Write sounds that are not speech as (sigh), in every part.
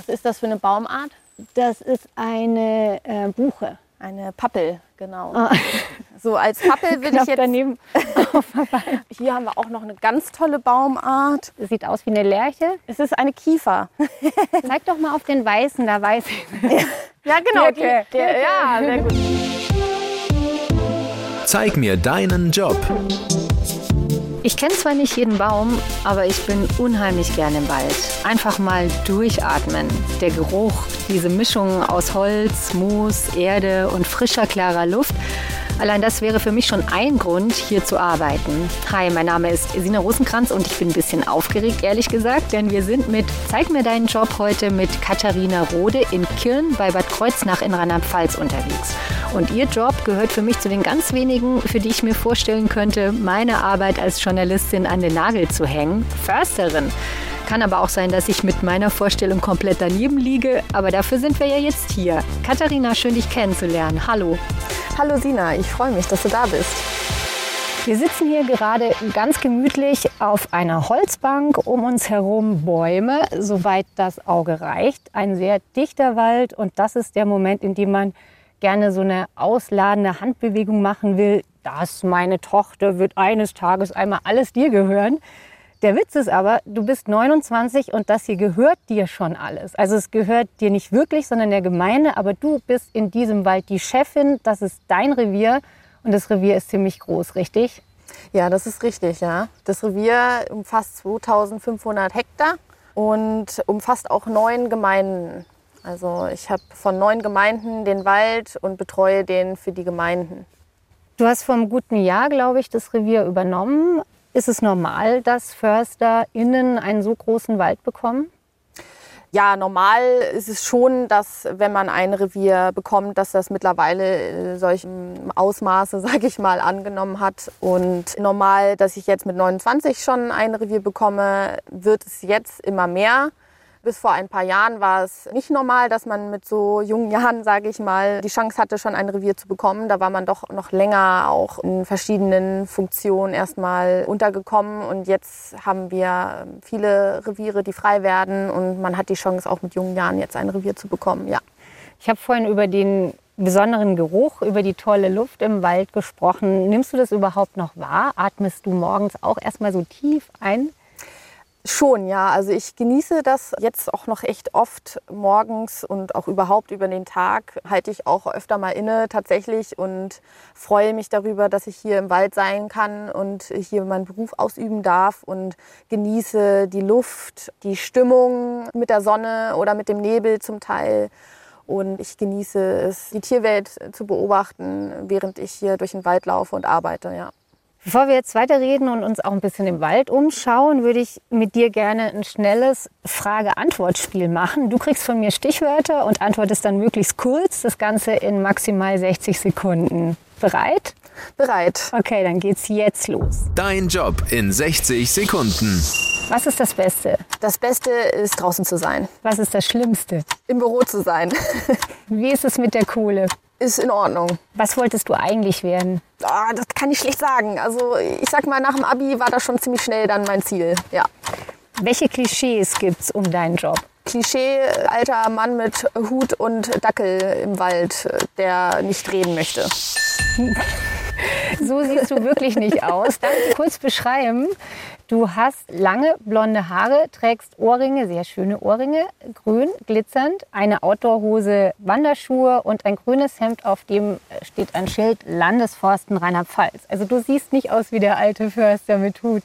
Was ist das für eine Baumart? Das ist eine äh, Buche. Eine Pappel, genau. Ah. (laughs) So als Pappel würde ich jetzt daneben. (laughs) Hier haben wir auch noch eine ganz tolle Baumart. Das sieht aus wie eine Lerche. Es ist eine Kiefer. (laughs) Zeig doch mal auf den weißen, da weiß ich. Ja, genau. Okay. Die, der, ja, sehr gut. Zeig mir deinen Job. Ich kenne zwar nicht jeden Baum, aber ich bin unheimlich gerne im Wald. Einfach mal durchatmen. Der Geruch, diese Mischung aus Holz, Moos, Erde und frischer, klarer Luft. Allein das wäre für mich schon ein Grund, hier zu arbeiten. Hi, mein Name ist Sina Rosenkranz und ich bin ein bisschen aufgeregt, ehrlich gesagt, denn wir sind mit Zeig mir deinen Job heute mit Katharina Rode in Kirn bei Bad Kreuznach in Rheinland-Pfalz unterwegs. Und ihr Job gehört für mich zu den ganz wenigen, für die ich mir vorstellen könnte, meine Arbeit als Journalistin an den Nagel zu hängen. Försterin. Kann aber auch sein, dass ich mit meiner Vorstellung komplett daneben liege. Aber dafür sind wir ja jetzt hier. Katharina, schön dich kennenzulernen. Hallo. Hallo Sina, ich freue mich, dass du da bist. Wir sitzen hier gerade ganz gemütlich auf einer Holzbank, um uns herum Bäume, soweit das Auge reicht. Ein sehr dichter Wald und das ist der Moment, in dem man gerne so eine ausladende Handbewegung machen will. Das, meine Tochter, wird eines Tages einmal alles dir gehören. Der Witz ist aber, du bist 29 und das hier gehört dir schon alles. Also es gehört dir nicht wirklich, sondern der Gemeinde, aber du bist in diesem Wald die Chefin, das ist dein Revier und das Revier ist ziemlich groß, richtig? Ja, das ist richtig, ja. Das Revier umfasst 2500 Hektar und umfasst auch neun Gemeinden. Also ich habe von neun Gemeinden den Wald und betreue den für die Gemeinden. Du hast vor einem guten Jahr, glaube ich, das Revier übernommen. Ist es normal, dass FörsterInnen einen so großen Wald bekommen? Ja, normal ist es schon, dass wenn man ein Revier bekommt, dass das mittlerweile solchem Ausmaße, (laughs) sage ich mal, angenommen hat. Und normal, dass ich jetzt mit 29 schon ein Revier bekomme, wird es jetzt immer mehr. Bis vor ein paar Jahren war es nicht normal, dass man mit so jungen Jahren, (laughs) sage ich mal, die Chance hatte, schon ein Revier zu bekommen. Da war man doch noch länger auch in verschiedenen Funktionen erstmal untergekommen. Und jetzt haben wir viele Reviere, die frei werden. Und man hat die Chance, auch mit jungen Jahren jetzt ein Revier zu bekommen. Ja. Ich habe vorhin über den besonderen Geruch, über die tolle Luft im Wald gesprochen. Nimmst du das überhaupt noch wahr? Atmest du morgens auch erstmal so tief ein? Schon, ja. Also ich genieße das jetzt auch noch echt oft morgens und auch überhaupt über den Tag halte ich auch öfter mal inne tatsächlich und freue mich darüber, dass ich hier im Wald sein kann und hier meinen Beruf ausüben darf und genieße die Luft, die Stimmung mit der Sonne oder mit dem Nebel zum Teil. Und ich genieße es, die Tierwelt zu beobachten, während ich hier durch den Wald laufe und arbeite, ja. Bevor wir jetzt weiterreden und uns auch ein bisschen im Wald umschauen, würde ich mit dir gerne ein schnelles Frage-Antwort-Spiel machen. Du kriegst von mir Stichwörter und antwortest dann möglichst kurz, das Ganze in maximal 60 Sekunden. Bereit? Bereit. Okay, dann geht's jetzt los. Dein Job in 60 Sekunden. Was ist das Beste? Das Beste ist draußen zu sein. Was ist das Schlimmste? Im Büro zu sein. (laughs) Wie ist es mit der Kohle? Ist in Ordnung. Was wolltest du eigentlich werden? Ah, das kann ich schlecht sagen. Also ich sag mal, nach dem Abi war das schon ziemlich schnell dann mein Ziel. Ja. Welche Klischees gibt's um deinen Job? Klischee, alter Mann mit Hut und Dackel im Wald, der nicht reden möchte. so siehst du wirklich nicht aus. Darf ich kurz beschreiben? Du hast lange blonde Haare, trägst Ohrringe, sehr schöne Ohrringe, grün, glitzernd, eine Outdoorhose, Wanderschuhe und ein grünes Hemd, auf dem steht ein Schild Landesforsten Rheinland-Pfalz. Also du siehst nicht aus wie der alte Förster mit Hut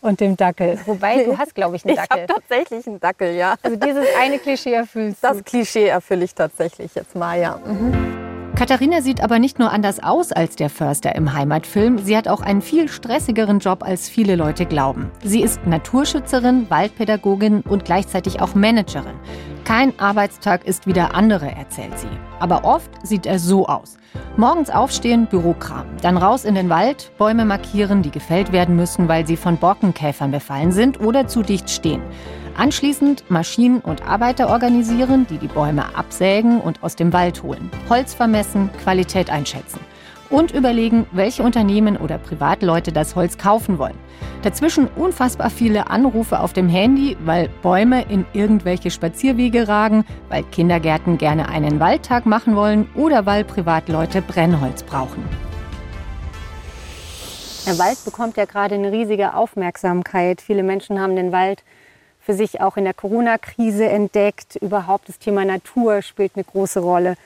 und dem Dackel. Wobei, du hast, glaube ich, einen (laughs) Dackel. Ich habe tatsächlich einen Dackel, ja. Also dieses eine Klischee erfüllst du. Das Klischee erfülle ich tatsächlich jetzt mal, ja. Mhm. Katharina sieht aber nicht nur anders aus als der Förster im Heimatfilm, sie hat auch einen viel stressigeren Job, als viele Leute glauben. Sie ist Naturschützerin, Waldpädagogin und gleichzeitig auch Managerin. Kein Arbeitstag ist wie der andere, erzählt sie. Aber oft sieht er so aus. Morgens aufstehen, Bürokram. Dann raus in den Wald, Bäume markieren, die gefällt werden müssen, weil sie von Borkenkäfern befallen sind oder zu dicht stehen. Anschließend Maschinen und Arbeiter organisieren, die die Bäume absägen und aus dem Wald holen. Holz vermessen, Qualität einschätzen. Und überlegen, welche Unternehmen oder Privatleute das Holz kaufen wollen. Dazwischen unfassbar viele Anrufe auf dem Handy, weil Bäume in irgendwelche Spazierwege ragen, weil Kindergärten gerne einen Waldtag machen wollen oder weil Privatleute Brennholz brauchen. Der Wald bekommt ja gerade eine riesige Aufmerksamkeit. Viele Menschen haben den Wald für sich auch in der Corona-Krise entdeckt. Überhaupt das Thema Natur spielt eine große Rolle.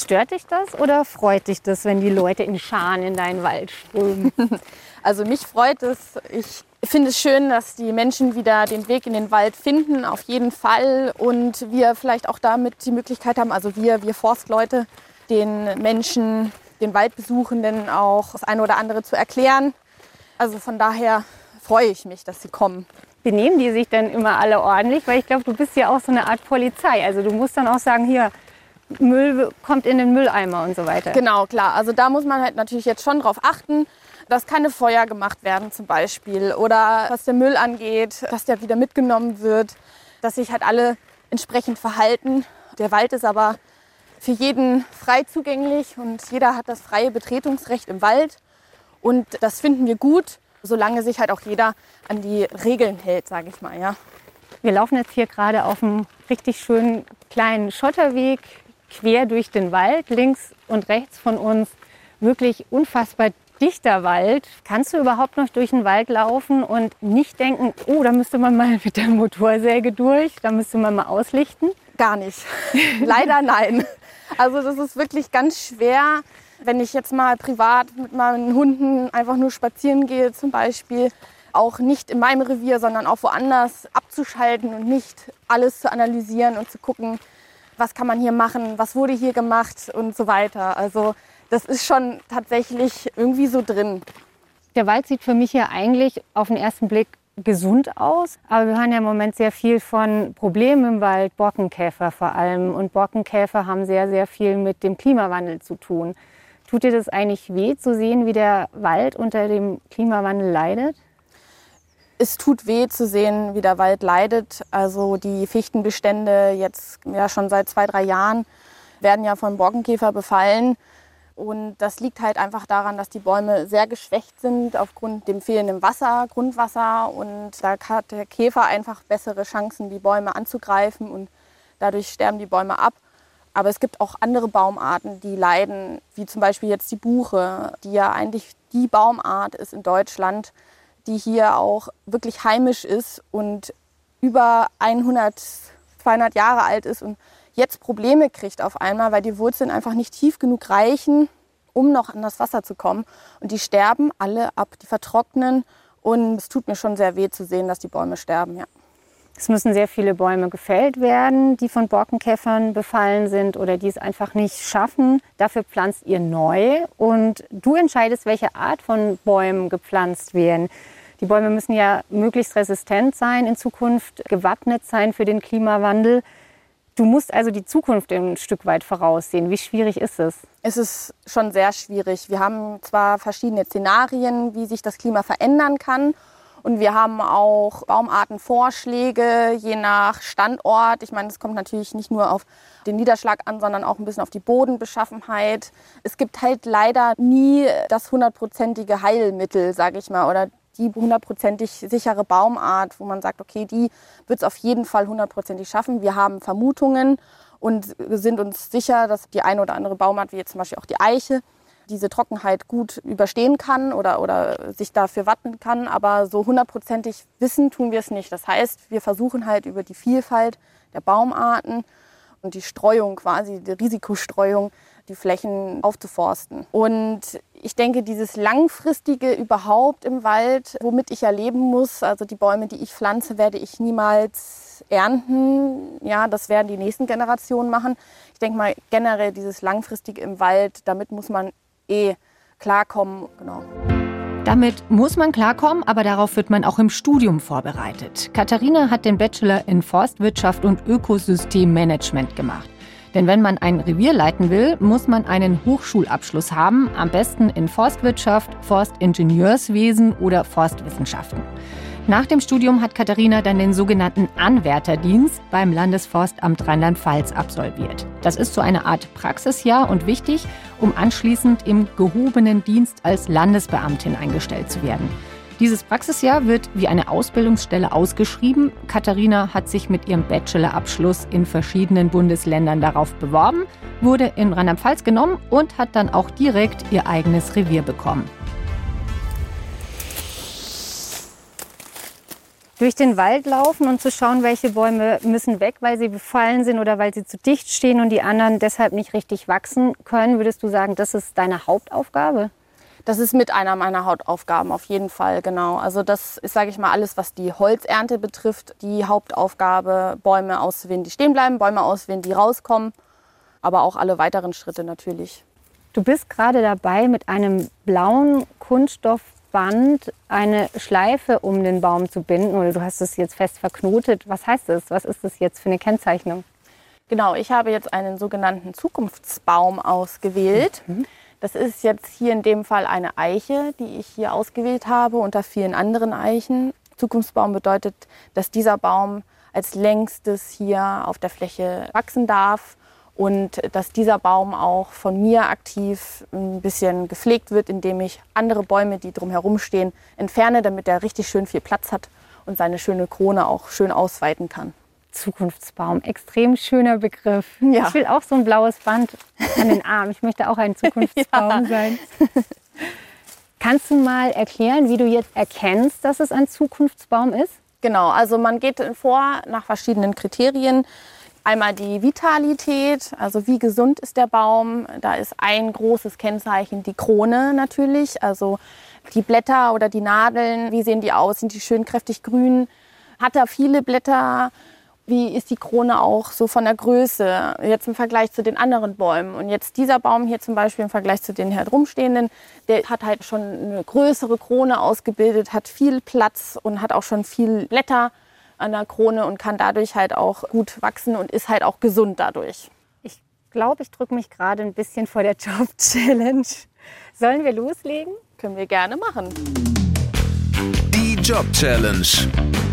Stört dich das oder freut dich das, wenn die Leute in Scharen in deinen Wald strömen? (laughs) Also mich freut es. Ich finde es schön, dass die Menschen wieder den Weg in den Wald finden, auf jeden Fall. Und wir vielleicht auch damit die Möglichkeit haben, also wir, wir Forstleute, den Menschen, den Waldbesuchenden auch das eine oder andere zu erklären. Also von daher freue ich mich, dass sie kommen. Benehmen die sich dann immer alle ordentlich? Weil ich glaube, du bist ja auch so eine Art Polizei. Also du musst dann auch sagen, hier, Müll kommt in den Mülleimer und so weiter. Genau, klar. Also da muss man halt natürlich jetzt schon drauf achten, dass keine Feuer gemacht werden zum Beispiel. Oder was der Müll angeht, dass der wieder mitgenommen wird, dass sich halt alle entsprechend verhalten. Der Wald ist aber für jeden frei zugänglich und jeder hat das freie Betretungsrecht im Wald. Und das finden wir gut, solange sich halt auch jeder an die Regeln hält, sage ich mal. Ja. Wir laufen jetzt hier gerade auf einem richtig schönen kleinen Schotterweg quer durch den Wald, links und rechts von uns. Wirklich unfassbar dichter Wald. Kannst du überhaupt noch durch den Wald laufen und nicht denken, oh, da müsste man mal mit der Motorsäge durch, da müsste man mal auslichten? Gar nicht. (laughs) Leider nein. Also das ist wirklich ganz schwer, wenn ich jetzt mal privat mit meinen Hunden einfach nur spazieren gehe zum Beispiel, auch nicht in meinem Revier, sondern auch woanders abzuschalten und nicht alles zu analysieren und zu gucken, was kann man hier machen, was wurde hier gemacht und so weiter. Also das ist schon tatsächlich irgendwie so drin. Der Wald sieht für mich ja eigentlich auf den ersten Blick gesund aus, aber wir hören ja im Moment sehr viel von Problemen im Wald, Borkenkäfer vor allem. Und Borkenkäfer haben sehr, sehr viel mit dem Klimawandel zu tun. Tut dir das eigentlich weh zu sehen, wie der Wald unter dem Klimawandel leidet? Es tut weh zu sehen, wie der Wald leidet. Also die Fichtenbestände jetzt ja schon seit zwei, drei Jahren werden ja von Borkenkäfer befallen. Und das liegt halt einfach daran, dass die Bäume sehr geschwächt sind aufgrund dem fehlenden Wasser, Grundwasser. Und da hat der Käfer einfach bessere Chancen, die Bäume anzugreifen. Und dadurch sterben die Bäume ab. Aber es gibt auch andere Baumarten, die leiden, wie zum Beispiel jetzt die Buche, die ja eigentlich die Baumart ist in Deutschland, die hier auch wirklich heimisch ist und über 100, 200 Jahre alt ist und jetzt Probleme kriegt auf einmal, weil die Wurzeln einfach nicht tief genug reichen, um noch an das Wasser zu kommen. Und die sterben alle ab, die vertrocknen. Und es tut mir schon sehr weh zu sehen, dass die Bäume sterben, ja. Es müssen sehr viele Bäume gefällt werden, die von Borkenkäfern befallen sind oder die es einfach nicht schaffen. Dafür pflanzt ihr neu und du entscheidest, welche Art von Bäumen gepflanzt werden. Die Bäume müssen ja möglichst resistent sein in Zukunft, gewappnet sein für den Klimawandel. Du musst also die Zukunft ein Stück weit voraussehen. Wie schwierig ist es? Es ist schon sehr schwierig. Wir haben zwar verschiedene Szenarien, wie sich das Klima verändern kann. Und wir haben auch Baumartenvorschläge, je nach Standort. Ich meine, es kommt natürlich nicht nur auf den Niederschlag an, sondern auch ein bisschen auf die Bodenbeschaffenheit. Es gibt halt leider nie das hundertprozentige Heilmittel, sage ich mal, oder die hundertprozentig sichere Baumart, wo man sagt, okay, die wird es auf jeden Fall hundertprozentig schaffen. Wir haben Vermutungen und sind uns sicher, dass die eine oder andere Baumart, wie jetzt zum Beispiel auch die Eiche, diese Trockenheit gut überstehen kann oder, oder sich dafür wappnen kann. Aber so hundertprozentig wissen tun wir es nicht. Das heißt, wir versuchen halt über die Vielfalt der Baumarten und die Streuung quasi, die Risikostreuung, die Flächen aufzuforsten. Und ich denke, dieses langfristige überhaupt im Wald, womit ich ja leben muss, also die Bäume, die ich pflanze, werde ich niemals ernten. Ja, das werden die nächsten Generationen machen. Ich denke mal generell dieses langfristige im Wald, damit muss man eh klarkommen. Genau. Damit muss man klarkommen, aber darauf wird man auch im Studium vorbereitet. Katharina hat den Bachelor in Forstwirtschaft und Ökosystemmanagement gemacht. Denn wenn man ein Revier leiten will, muss man einen Hochschulabschluss haben, am besten in Forstwirtschaft, Forstingenieurswesen oder Forstwissenschaften. Nach dem Studium hat Katharina dann den sogenannten Anwärterdienst beim Landesforstamt Rheinland-Pfalz absolviert. Das ist so eine Art Praxisjahr und wichtig, um anschließend im gehobenen Dienst als Landesbeamtin eingestellt zu werden. Dieses Praxisjahr wird wie eine Ausbildungsstelle ausgeschrieben. Katharina hat sich mit ihrem Bachelorabschluss in verschiedenen Bundesländern darauf beworben, wurde in Rheinland-Pfalz genommen und hat dann auch direkt ihr eigenes Revier bekommen. Durch den Wald laufen und zu schauen, welche Bäume müssen weg, weil sie befallen sind oder weil sie zu dicht stehen und die anderen deshalb nicht richtig wachsen können, würdest du sagen, das ist deine Hauptaufgabe? Das ist mit einer meiner Hauptaufgaben auf jeden Fall, genau. Also das ist, sage ich mal, alles, was die Holzernte betrifft, die Hauptaufgabe, Bäume auszuwählen, die stehen bleiben, Bäume auswählen, die rauskommen, aber auch alle weiteren Schritte natürlich. Du bist gerade dabei, mit einem blauen Kunststoffband eine Schleife um den Baum zu binden oder du hast es jetzt fest verknotet. Was heißt das? Was ist das jetzt für eine Kennzeichnung? Genau, ich habe jetzt einen sogenannten Zukunftsbaum ausgewählt. Mhm. Das ist jetzt hier in dem Fall eine Eiche, die ich hier ausgewählt habe unter vielen anderen Eichen. Zukunftsbaum bedeutet, dass dieser Baum als längstes hier auf der Fläche wachsen darf und dass dieser Baum auch von mir aktiv ein bisschen gepflegt wird, indem ich andere Bäume, die drumherum stehen, entferne, damit er richtig schön viel Platz hat und seine schöne Krone auch schön ausweiten kann. Zukunftsbaum. Extrem schöner Begriff. Ja. Ich will auch so ein blaues Band an den Arm. Ich möchte auch ein (laughs) Zukunftsbaum ja. sein. (laughs) Kannst du mal erklären, wie du jetzt erkennst, dass es ein Zukunftsbaum ist? Genau, also man geht vor nach verschiedenen Kriterien. Einmal die Vitalität, also wie gesund ist der Baum. Da ist ein großes Kennzeichen die Krone natürlich. Also die Blätter oder die Nadeln, wie sehen die aus? Sind die schön kräftig grün? Hat er viele Blätter? Wie ist die Krone auch so von der Größe, jetzt im Vergleich zu den anderen Bäumen. Und jetzt dieser Baum hier zum Beispiel im Vergleich zu den hier drumstehenden, der hat halt schon eine größere Krone ausgebildet, hat viel Platz und hat auch schon viel Blätter an der Krone und kann dadurch halt auch gut wachsen und ist halt auch gesund dadurch. Ich glaube, ich drücke mich gerade ein bisschen vor der (laughs) Job-Challenge. Sollen wir loslegen? Können wir gerne machen. Die Job-Challenge.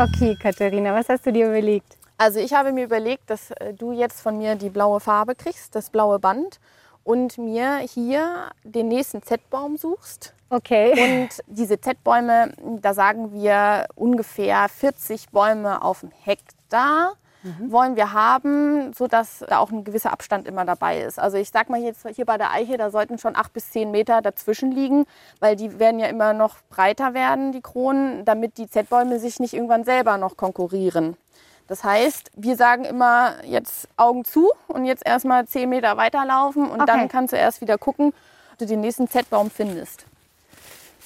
Okay, Katharina, was hast du dir überlegt? Also ich habe mir überlegt, dass äh, du jetzt von mir die blaue Farbe kriegst, das blaue Band und mir hier den nächsten Z-Baum suchst. Okay. Und diese Z-Bäume, da sagen wir ungefähr 40 Bäume auf dem Hektar mhm. wollen wir haben, sodass da auch ein gewisser Abstand immer dabei ist. Also ich sag mal jetzt hier bei der Eiche, da sollten schon acht bis zehn Meter dazwischen liegen, weil die werden ja immer noch breiter werden, die Kronen, damit die Z-Bäume sich nicht irgendwann selber noch konkurrieren. Das heißt, wir sagen immer jetzt Augen zu und jetzt erstmal zehn Meter weiterlaufen und okay. dann kannst du erst wieder gucken, ob du den nächsten Z-Baum findest.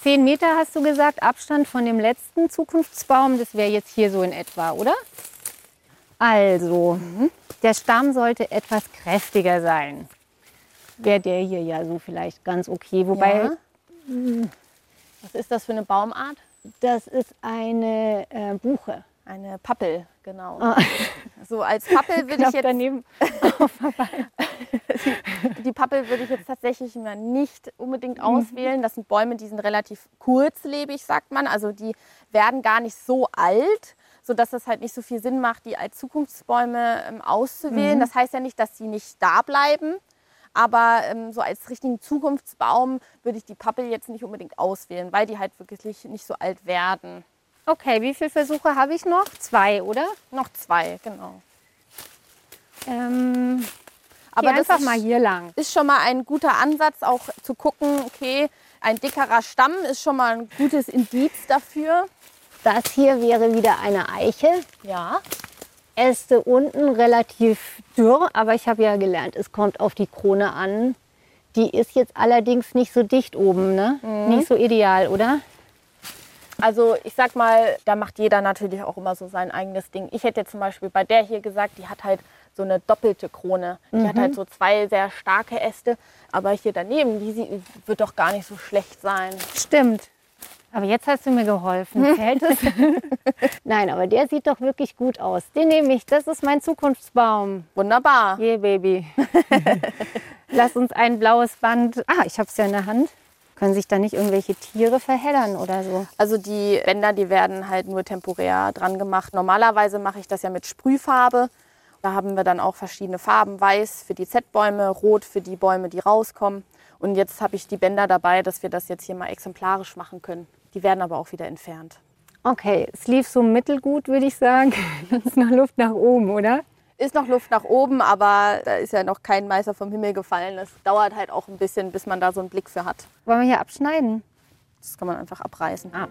Zehn Meter hast du gesagt, Abstand von dem letzten Zukunftsbaum, das wäre jetzt hier so in etwa, oder? Also, mhm. der Stamm sollte etwas kräftiger sein. Wäre der hier ja so vielleicht ganz okay. Wobei. Ja. Hm. Was ist das für eine Baumart? Das ist eine äh, Buche. Eine Pappel, genau. Ah. (laughs) So als Pappel würde ich jetzt daneben. (laughs) die, die Pappel würde ich jetzt tatsächlich mal nicht unbedingt mhm. auswählen. Das sind Bäume, die sind relativ kurzlebig, sagt man. Also die werden gar nicht so alt sodass es halt nicht so viel Sinn macht, die als Zukunftsbäume ähm, auszuwählen. Mhm. Das heißt ja nicht, dass sie nicht da bleiben. Aber ähm, so als richtigen Zukunftsbaum würde ich die Pappel jetzt nicht unbedingt auswählen, weil die halt wirklich nicht so alt werden. Okay, wie viele Versuche habe ich noch? Zwei, oder? Noch zwei, genau. Ähm, aber das einfach ist, mal hier lang. Ist schon mal ein guter Ansatz, auch zu gucken, okay, ein dickerer Stamm ist schon mal ein gutes Indiz dafür. Das hier wäre wieder eine Eiche. Ja. Äste unten relativ dürr, aber ich habe ja gelernt, es kommt auf die Krone an. Die ist jetzt allerdings nicht so dicht oben, ne? Mhm. Nicht so ideal, oder? Also ich sag mal, da macht jeder natürlich auch immer so sein eigenes Ding. Ich hätte zum Beispiel bei der hier gesagt, die hat halt so eine doppelte Krone. Die mhm. hat halt so zwei sehr starke Äste. Aber hier daneben, die wird doch gar nicht so schlecht sein. Stimmt. Aber jetzt hast du mir geholfen. (laughs) Zählt es? (laughs) Nein, aber der sieht doch wirklich gut aus. Den nehme ich. Das ist mein Zukunftsbaum. Wunderbar. Yeah, Baby. (laughs) Lass uns ein blaues Band. Ah, ich habe es ja in der Hand. Können sich da nicht irgendwelche Tiere verheddern oder so? Also die Bänder, die werden halt nur temporär dran gemacht. Normalerweise mache ich das ja mit Sprühfarbe. Da haben wir dann auch verschiedene Farben. Weiß für die Z-Bäume, rot für die Bäume, die rauskommen. Und jetzt habe ich die Bänder dabei, dass wir das jetzt hier mal exemplarisch machen können. Die werden aber auch wieder entfernt. Okay, es lief so mittelgut, würde ich sagen. (laughs) Da ist noch Luft nach oben, oder? Ist noch Luft nach oben, aber da ist ja noch kein Meister vom Himmel gefallen. Das dauert halt auch ein bisschen, bis man da so einen Blick für hat. Wollen wir hier abschneiden? Das kann man einfach abreißen. Ah.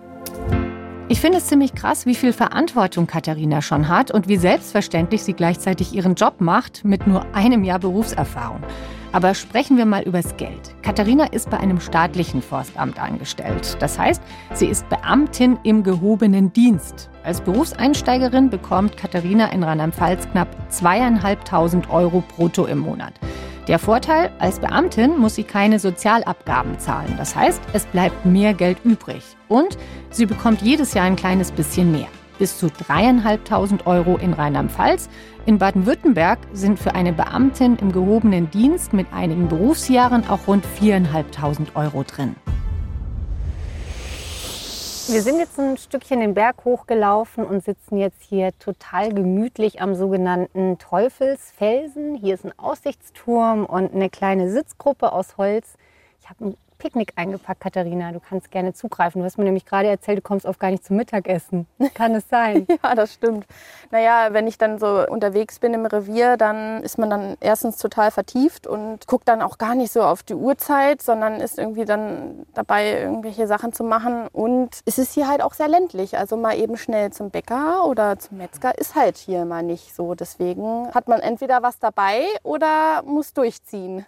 Ich finde es ziemlich krass, wie viel Verantwortung Katharina schon hat und wie selbstverständlich sie gleichzeitig ihren Job macht mit nur einem Jahr Berufserfahrung. Aber sprechen wir mal übers Geld. Katharina ist bei einem staatlichen Forstamt angestellt. Das heißt, sie ist Beamtin im gehobenen Dienst. Als Berufseinsteigerin bekommt Katharina in Rheinland-Pfalz knapp zweieinhalbtausend Euro brutto im Monat. Der Vorteil, als Beamtin muss sie keine Sozialabgaben zahlen. Das heißt, es bleibt mehr Geld übrig. Und sie bekommt jedes Jahr ein kleines bisschen mehr. Bis zu dreieinhalbtausend Euro in Rheinland-Pfalz. In Baden-Württemberg sind für eine Beamtin im gehobenen Dienst mit einigen Berufsjahren auch rund viereinhalbtausend Euro drin. Wir sind jetzt ein Stückchen den Berg hochgelaufen und sitzen jetzt hier total gemütlich am sogenannten Teufelsfelsen. Hier ist ein Aussichtsturm und eine kleine Sitzgruppe aus Holz. Ich habe ein Picknick eingepackt, Katharina. Du kannst gerne zugreifen. Du hast mir nämlich gerade erzählt, du kommst oft gar nicht zum Mittagessen. (laughs) Kann es sein? (laughs) Ja, das stimmt. Naja, wenn ich dann so unterwegs bin im Revier, dann ist man dann erstens total vertieft und guckt dann auch gar nicht so auf die Uhrzeit, sondern ist irgendwie dann dabei, irgendwelche Sachen zu machen. Und es ist hier halt auch sehr ländlich. Also mal eben schnell zum Bäcker oder zum Metzger ist halt hier mal nicht so. Deswegen hat man entweder was dabei oder muss durchziehen.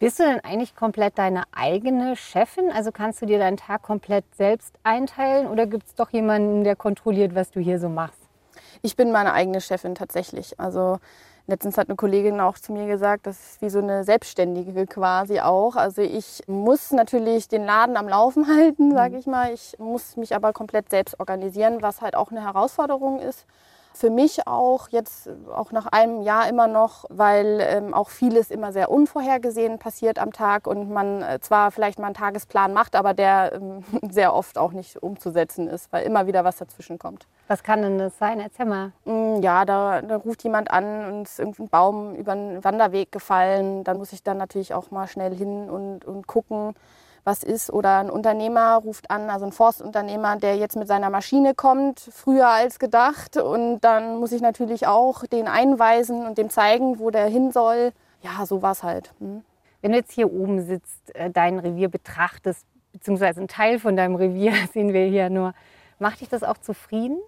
Bist du denn eigentlich komplett deine eigene Chefin? Also kannst du dir deinen Tag komplett selbst einteilen oder gibt es doch jemanden, der kontrolliert, was du hier so machst? Ich bin meine eigene Chefin tatsächlich. Also letztens hat eine Kollegin auch zu mir gesagt, das ist wie so eine Selbstständige quasi auch. Also ich muss natürlich den Laden am Laufen (laughs) halten, sage ich mal. Ich muss mich aber komplett selbst organisieren, was halt auch eine Herausforderung ist für mich auch jetzt auch nach einem Jahr immer noch, weil ähm, auch vieles immer sehr unvorhergesehen passiert am Tag und man äh, zwar vielleicht mal einen Tagesplan macht, aber der ähm, (laughs) sehr oft auch nicht umzusetzen ist, weil immer wieder was dazwischen kommt. Was kann denn das sein? Erzähl mal. Mm, ja, da, da ruft jemand an und ist irgendein Baum über einen Wanderweg gefallen. Dann muss ich dann natürlich auch mal schnell hin und, und gucken was ist. Oder ein Unternehmer ruft an, also ein Forstunternehmer, der jetzt mit seiner Maschine kommt, früher als gedacht. Und dann muss ich natürlich auch den einweisen und dem zeigen, wo der hin soll. Ja, so war es halt. Hm. Wenn du jetzt hier oben sitzt, äh, dein Revier betrachtest, beziehungsweise ein Teil von deinem Revier (laughs) sehen wir hier nur, macht dich das auch zufrieden?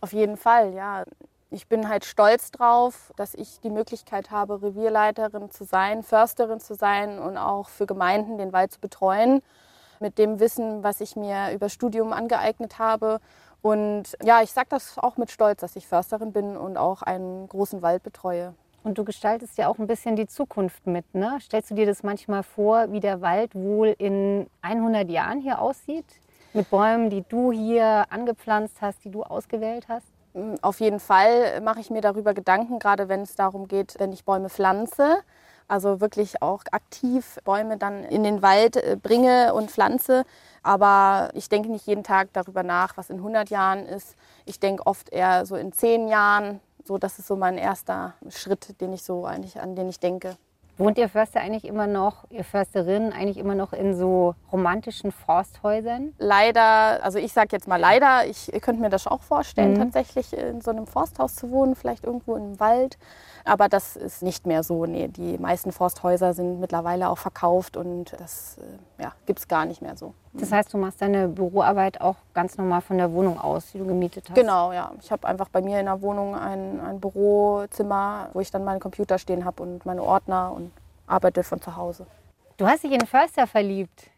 Auf jeden Fall, ja ich bin halt stolz drauf, dass ich die Möglichkeit habe, Revierleiterin zu sein, Försterin zu sein und auch für Gemeinden den Wald zu betreuen. Mit dem Wissen, was ich mir über Studium angeeignet habe. Und ja, ich sage das auch mit Stolz, dass ich Försterin bin und auch einen großen Wald betreue. Und du gestaltest ja auch ein bisschen die Zukunft mit. Ne? Stellst du dir das manchmal vor, wie der Wald wohl in 100 Jahren hier aussieht? Mit Bäumen, die du hier angepflanzt hast, die du ausgewählt hast? Auf jeden Fall mache ich mir darüber Gedanken, gerade wenn es darum geht, wenn ich Bäume pflanze. Also wirklich auch aktiv Bäume dann in den Wald äh, bringe und pflanze. Aber ich denke nicht jeden Tag darüber nach, was in 100 Jahren ist. Ich denke oft eher so in 10 Jahren. So, das ist so mein erster Schritt, den ich so eigentlich, an den ich denke. Wohnt ihr Förster eigentlich immer noch, ihr Försterinnen eigentlich immer noch in so romantischen Forsthäusern? Leider, also ich sage jetzt mal leider, ich, ihr könnt mir das auch vorstellen, mhm. tatsächlich in so einem Forsthaus zu wohnen, vielleicht irgendwo im Wald. Aber das ist nicht mehr so. Nee, die meisten Forsthäuser sind mittlerweile auch verkauft und das äh, ja, gibt es gar nicht mehr so. Das heißt, du machst deine Büroarbeit auch ganz normal von der Wohnung aus, die du gemietet hast? Genau, ja. Ich habe einfach bei mir in der Wohnung ein, ein Bürozimmer, wo ich dann meinen Computer stehen habe und meine Ordner und arbeite von zu Hause. Du hast dich in Förster verliebt.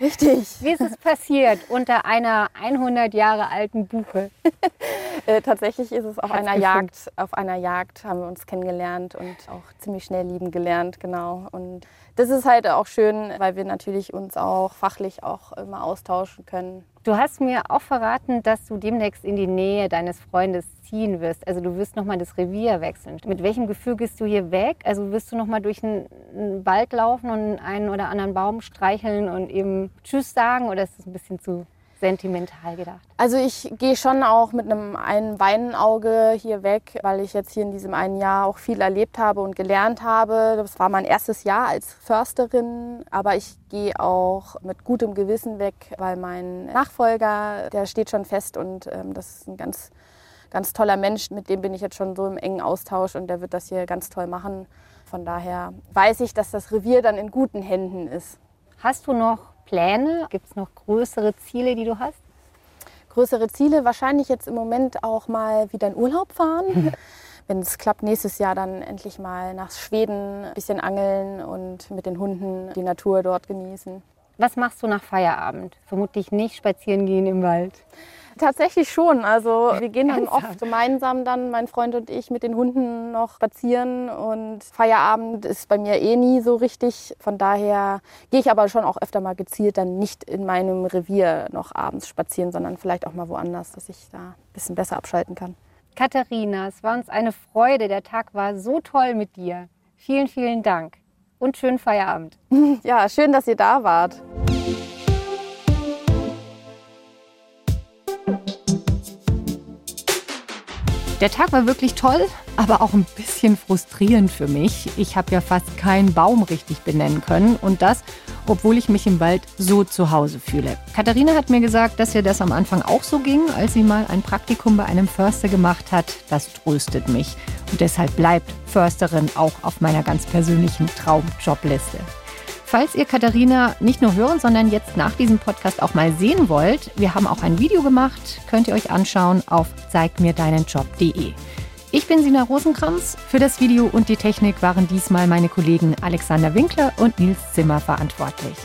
Richtig. Wie ist es passiert unter einer 100 Jahre alten Buche? (laughs) äh, tatsächlich ist es auf einer Jagd. Auf einer Jagd haben wir uns kennengelernt und auch ziemlich schnell lieben gelernt, genau. Und das ist halt auch schön, weil wir natürlich uns auch fachlich auch immer austauschen können. Du hast mir auch verraten, dass du demnächst in die Nähe deines Freundes ziehen wirst. Also du wirst nochmal das Revier wechseln. Mit welchem Gefühl gehst du hier weg? Also wirst du nochmal durch einen Wald laufen und einen oder anderen Baum streicheln und eben Tschüss sagen? Oder ist das ein bisschen zu sentimental gedacht? Also ich gehe schon auch mit einem einen Weinauge hier weg, weil ich jetzt hier in diesem einen Jahr auch viel erlebt habe und gelernt habe. Das war mein erstes Jahr als Försterin, aber ich gehe auch mit gutem Gewissen weg, weil mein Nachfolger, der steht schon fest und ähm, das ist ein ganz, ganz toller Mensch. Mit dem bin ich jetzt schon so im engen Austausch und der wird das hier ganz toll machen. Von daher weiß ich, dass das Revier dann in guten Händen ist. Hast du noch Pläne? Gibt es noch größere Ziele, die du hast? Größere Ziele wahrscheinlich jetzt im Moment auch mal wieder in Urlaub fahren. (laughs) Wenn es klappt, nächstes Jahr dann endlich mal nach Schweden ein bisschen angeln und mit den Hunden die Natur dort genießen. Was machst du nach Feierabend? Vermutlich nicht spazieren gehen im Wald. Tatsächlich schon. Also wir gehen dann oft gemeinsam dann, mein Freund und ich, mit den Hunden noch spazieren. Und Feierabend ist bei mir eh nie so richtig. Von daher gehe ich aber schon auch öfter mal gezielt dann nicht in meinem Revier noch abends spazieren, sondern vielleicht auch mal woanders, dass ich da ein bisschen besser abschalten kann. Katharina, es war uns eine Freude. Der Tag war so toll mit dir. Vielen, vielen Dank und schönen Feierabend. (laughs) Ja, schön, dass ihr da wart. Der Tag war wirklich toll, aber auch ein bisschen frustrierend für mich. Ich habe ja fast keinen Baum richtig benennen können und das, obwohl ich mich im Wald so zu Hause fühle. Katharina hat mir gesagt, dass ihr das am Anfang auch so ging, als sie mal ein Praktikum bei einem Förster gemacht hat. Das tröstet mich und deshalb bleibt Försterin auch auf meiner ganz persönlichen Traumjobliste. Falls ihr Katharina nicht nur hören, sondern jetzt nach diesem Podcast auch mal sehen wollt, wir haben auch ein Video gemacht, könnt ihr euch anschauen auf zeigmirdeinenjob.de. Ich bin Sina Rosenkranz. Für das Video und die Technik waren diesmal meine Kollegen Alexander Winkler und Nils Zimmer verantwortlich.